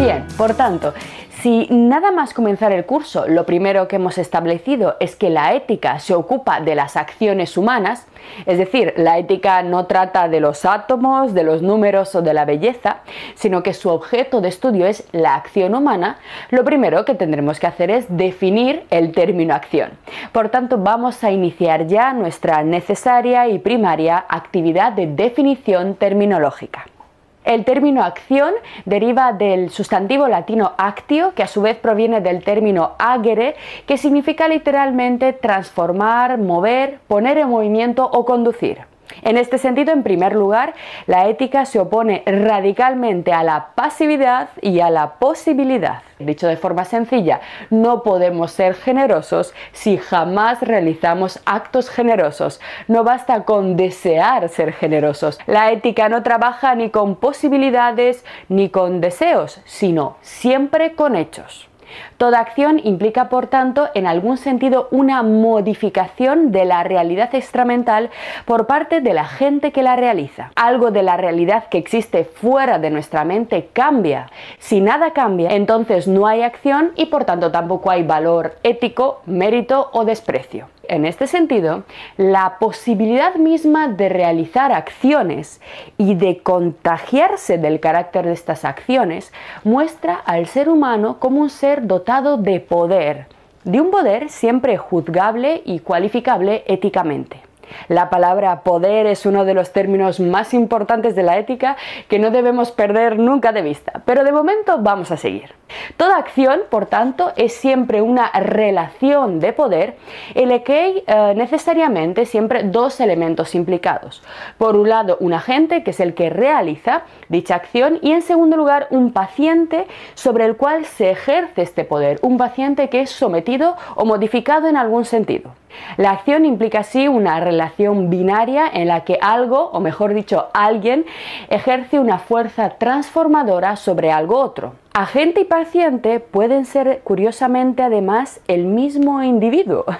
Bien, por tanto, si nada más comenzar el curso, lo primero que hemos establecido es que la ética se ocupa de las acciones humanas, es decir, la ética no trata de los átomos, de los números o de la belleza, sino que su objeto de estudio es la acción humana, lo primero que tendremos que hacer es definir el término acción. Por tanto, vamos a iniciar ya nuestra necesaria y primaria actividad de definición terminológica. El término acción deriva del sustantivo latino actio, que a su vez proviene del término agere, que significa literalmente transformar, mover, poner en movimiento o conducir. En este sentido, en primer lugar, la ética se opone radicalmente a la pasividad y a la posibilidad. Dicho de forma sencilla, no podemos ser generosos si jamás realizamos actos generosos. No basta con desear ser generosos. La ética no trabaja ni con posibilidades ni con deseos, sino siempre con hechos. Toda acción implica, por tanto, en algún sentido una modificación de la realidad extramental por parte de la gente que la realiza. Algo de la realidad que existe fuera de nuestra mente cambia. Si nada cambia, entonces no hay acción y por tanto tampoco hay valor ético, mérito o desprecio. En este sentido, la posibilidad misma de realizar acciones y de contagiarse del carácter de estas acciones muestra al ser humano como un ser dotado de poder, de un poder siempre juzgable y cualificable éticamente. La palabra poder es uno de los términos más importantes de la ética que no debemos perder nunca de vista, pero de momento vamos a seguir. Toda acción, por tanto, es siempre una relación de poder en la que hay eh, necesariamente siempre dos elementos implicados. Por un lado, un agente, que es el que realiza dicha acción, y en segundo lugar, un paciente sobre el cual se ejerce este poder, un paciente que es sometido o modificado en algún sentido. La acción implica así una relación binaria en la que algo, o mejor dicho, alguien, ejerce una fuerza transformadora sobre algo otro. Agente y paciente pueden ser curiosamente además el mismo individuo.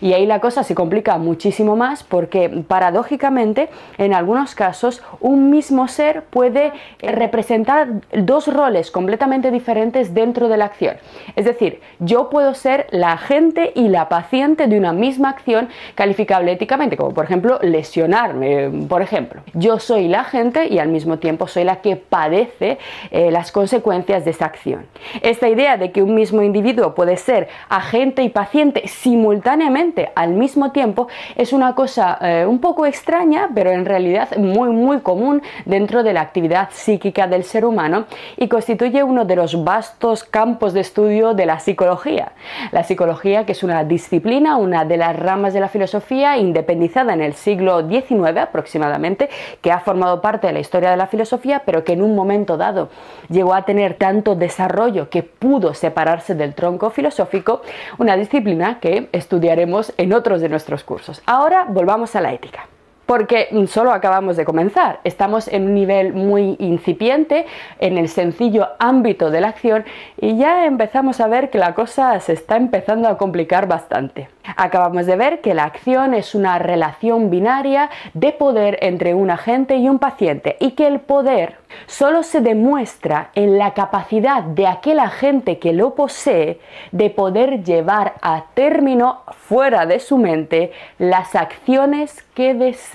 Y ahí la cosa se complica muchísimo más porque paradójicamente en algunos casos un mismo ser puede representar dos roles completamente diferentes dentro de la acción. Es decir, yo puedo ser la agente y la paciente de una misma acción calificable éticamente, como por ejemplo lesionarme, por ejemplo. Yo soy la agente y al mismo tiempo soy la que padece eh, las consecuencias de esta acción. Esta idea de que un mismo individuo puede ser agente y paciente simultáneamente al mismo tiempo es una cosa eh, un poco extraña, pero en realidad muy muy común dentro de la actividad psíquica del ser humano y constituye uno de los vastos campos de estudio de la psicología. La psicología que es una disciplina, una de las ramas de la filosofía independizada en el siglo XIX aproximadamente, que ha formado parte de la historia de la filosofía, pero que en un momento dado llegó a tener tan tanto desarrollo que pudo separarse del tronco filosófico, una disciplina que estudiaremos en otros de nuestros cursos. Ahora volvamos a la ética porque solo acabamos de comenzar. Estamos en un nivel muy incipiente, en el sencillo ámbito de la acción, y ya empezamos a ver que la cosa se está empezando a complicar bastante. Acabamos de ver que la acción es una relación binaria de poder entre un agente y un paciente y que el poder solo se demuestra en la capacidad de aquel agente que lo posee de poder llevar a término fuera de su mente las acciones que desea.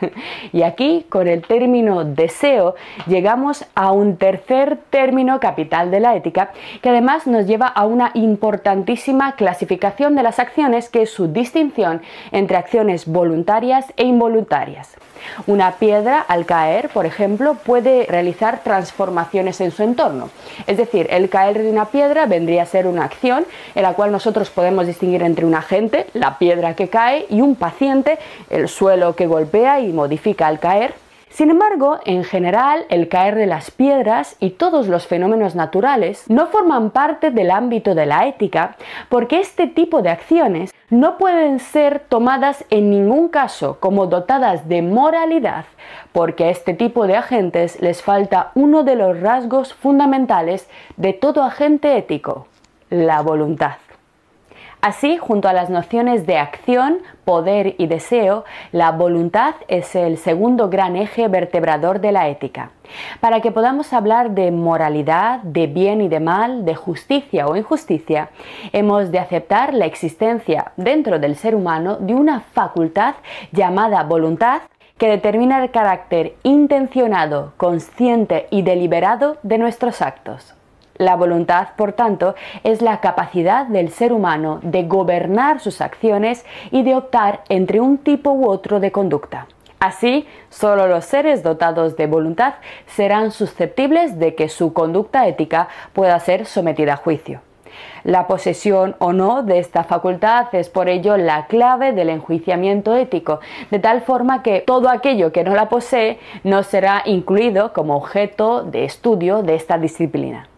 Y aquí, con el término deseo, llegamos a un tercer término capital de la ética, que además nos lleva a una importantísima clasificación de las acciones, que es su distinción entre acciones voluntarias e involuntarias. Una piedra al caer, por ejemplo, puede realizar transformaciones en su entorno. Es decir, el caer de una piedra vendría a ser una acción en la cual nosotros podemos distinguir entre un agente, la piedra que cae, y un paciente, el suelo que golpea y modifica al caer. Sin embargo, en general, el caer de las piedras y todos los fenómenos naturales no forman parte del ámbito de la ética porque este tipo de acciones no pueden ser tomadas en ningún caso como dotadas de moralidad porque a este tipo de agentes les falta uno de los rasgos fundamentales de todo agente ético, la voluntad. Así, junto a las nociones de acción, poder y deseo, la voluntad es el segundo gran eje vertebrador de la ética. Para que podamos hablar de moralidad, de bien y de mal, de justicia o injusticia, hemos de aceptar la existencia dentro del ser humano de una facultad llamada voluntad que determina el carácter intencionado, consciente y deliberado de nuestros actos. La voluntad, por tanto, es la capacidad del ser humano de gobernar sus acciones y de optar entre un tipo u otro de conducta. Así, solo los seres dotados de voluntad serán susceptibles de que su conducta ética pueda ser sometida a juicio. La posesión o no de esta facultad es por ello la clave del enjuiciamiento ético, de tal forma que todo aquello que no la posee no será incluido como objeto de estudio de esta disciplina.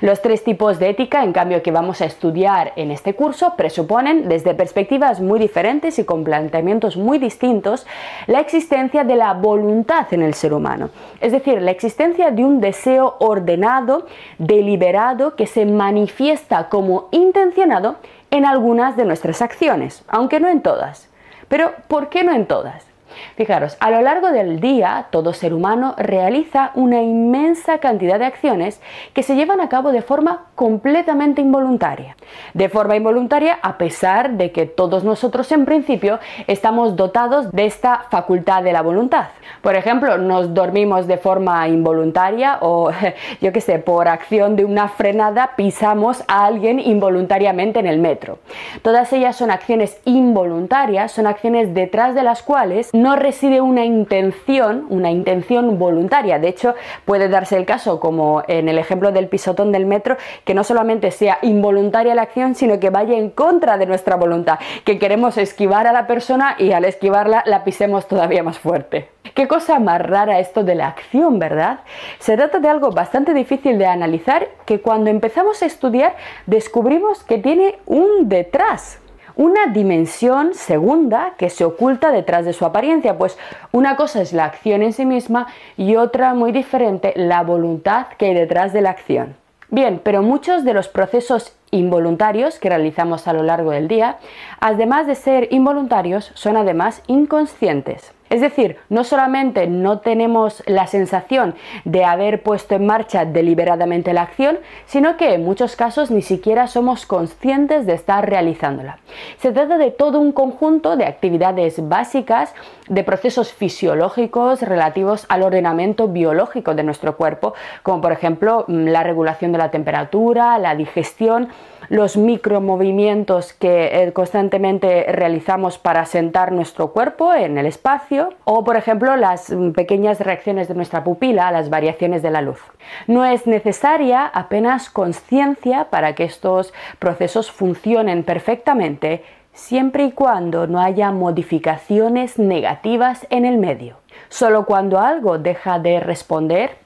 Los tres tipos de ética, en cambio, que vamos a estudiar en este curso presuponen, desde perspectivas muy diferentes y con planteamientos muy distintos, la existencia de la voluntad en el ser humano, es decir, la existencia de un deseo ordenado, deliberado, que se manifiesta como intencionado en algunas de nuestras acciones, aunque no en todas. Pero, ¿por qué no en todas? Fijaros, a lo largo del día todo ser humano realiza una inmensa cantidad de acciones que se llevan a cabo de forma completamente involuntaria. De forma involuntaria a pesar de que todos nosotros en principio estamos dotados de esta facultad de la voluntad. Por ejemplo, nos dormimos de forma involuntaria o yo qué sé, por acción de una frenada pisamos a alguien involuntariamente en el metro. Todas ellas son acciones involuntarias, son acciones detrás de las cuales no reside una intención, una intención voluntaria. De hecho, puede darse el caso, como en el ejemplo del pisotón del metro, que no solamente sea involuntaria la acción, sino que vaya en contra de nuestra voluntad, que queremos esquivar a la persona y al esquivarla la pisemos todavía más fuerte. Qué cosa más rara esto de la acción, ¿verdad? Se trata de algo bastante difícil de analizar que cuando empezamos a estudiar descubrimos que tiene un detrás una dimensión segunda que se oculta detrás de su apariencia, pues una cosa es la acción en sí misma y otra muy diferente, la voluntad que hay detrás de la acción. Bien, pero muchos de los procesos involuntarios que realizamos a lo largo del día, además de ser involuntarios, son además inconscientes. Es decir, no solamente no tenemos la sensación de haber puesto en marcha deliberadamente la acción, sino que en muchos casos ni siquiera somos conscientes de estar realizándola. Se trata de todo un conjunto de actividades básicas, de procesos fisiológicos relativos al ordenamiento biológico de nuestro cuerpo, como por ejemplo mm, la regulación de la temperatura, la digestión, los micromovimientos que eh, constantemente realizamos para sentar nuestro cuerpo en el espacio o por ejemplo las mm, pequeñas reacciones de nuestra pupila a las variaciones de la luz. No es necesaria apenas conciencia para que estos procesos funcionen perfectamente siempre y cuando no haya modificaciones negativas en el medio. Solo cuando algo deja de responder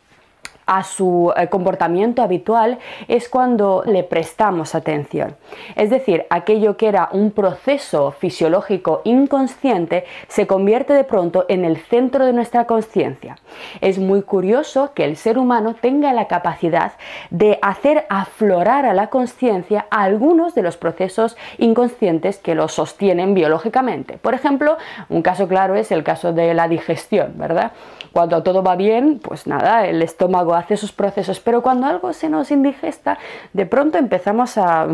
a su eh, comportamiento habitual es cuando le prestamos atención. Es decir, aquello que era un proceso fisiológico inconsciente se convierte de pronto en el centro de nuestra conciencia. Es muy curioso que el ser humano tenga la capacidad de hacer aflorar a la conciencia algunos de los procesos inconscientes que lo sostienen biológicamente. Por ejemplo, un caso claro es el caso de la digestión, ¿verdad? Cuando todo va bien, pues nada, el estómago hace sus procesos, pero cuando algo se nos indigesta, de pronto empezamos a,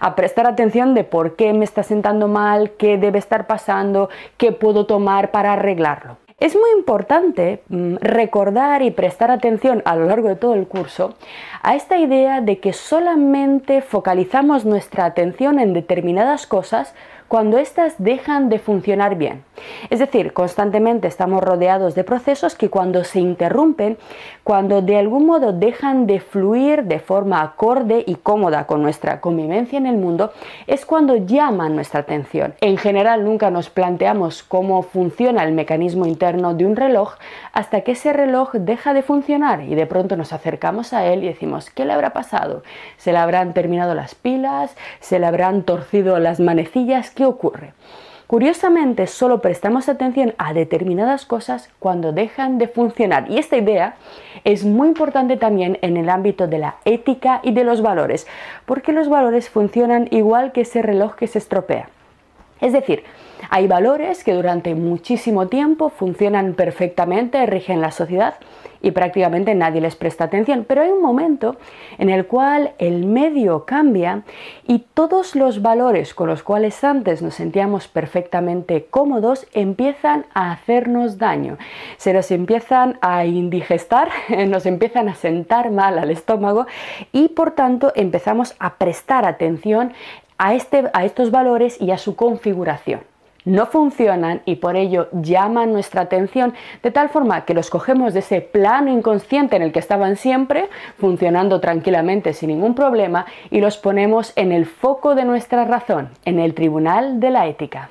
a prestar atención de por qué me está sentando mal, qué debe estar pasando, qué puedo tomar para arreglarlo. Es muy importante mm, recordar y prestar atención a lo largo de todo el curso a esta idea de que solamente focalizamos nuestra atención en determinadas cosas cuando éstas dejan de funcionar bien. Es decir, constantemente estamos rodeados de procesos que cuando se interrumpen, cuando de algún modo dejan de fluir de forma acorde y cómoda con nuestra convivencia en el mundo, es cuando llaman nuestra atención. En general nunca nos planteamos cómo funciona el mecanismo interno de un reloj hasta que ese reloj deja de funcionar y de pronto nos acercamos a él y decimos, ¿qué le habrá pasado? ¿Se le habrán terminado las pilas? ¿Se le habrán torcido las manecillas? ¿Qué ocurre? Curiosamente, solo prestamos atención a determinadas cosas cuando dejan de funcionar. Y esta idea es muy importante también en el ámbito de la ética y de los valores, porque los valores funcionan igual que ese reloj que se estropea. Es decir, hay valores que durante muchísimo tiempo funcionan perfectamente, rigen la sociedad y prácticamente nadie les presta atención, pero hay un momento en el cual el medio cambia y todos los valores con los cuales antes nos sentíamos perfectamente cómodos empiezan a hacernos daño, se nos empiezan a indigestar, nos empiezan a sentar mal al estómago y por tanto empezamos a prestar atención a, este, a estos valores y a su configuración no funcionan y por ello llaman nuestra atención de tal forma que los cogemos de ese plano inconsciente en el que estaban siempre, funcionando tranquilamente sin ningún problema, y los ponemos en el foco de nuestra razón, en el tribunal de la ética.